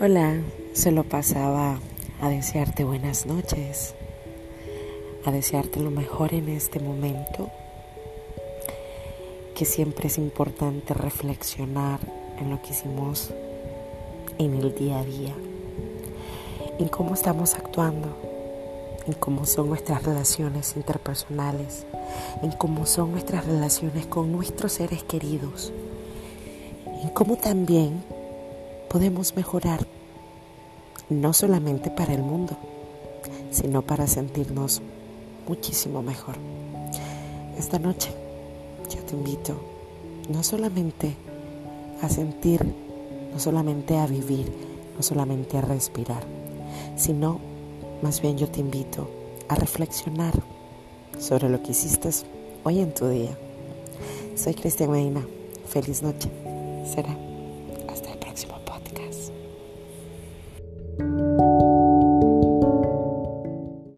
Hola, solo pasaba a desearte buenas noches, a desearte lo mejor en este momento, que siempre es importante reflexionar en lo que hicimos en el día a día, en cómo estamos actuando, en cómo son nuestras relaciones interpersonales, en cómo son nuestras relaciones con nuestros seres queridos, en cómo también podemos mejorar no solamente para el mundo, sino para sentirnos muchísimo mejor. Esta noche yo te invito no solamente a sentir, no solamente a vivir, no solamente a respirar, sino más bien yo te invito a reflexionar sobre lo que hiciste hoy en tu día. Soy Cristian Medina. Feliz noche. Será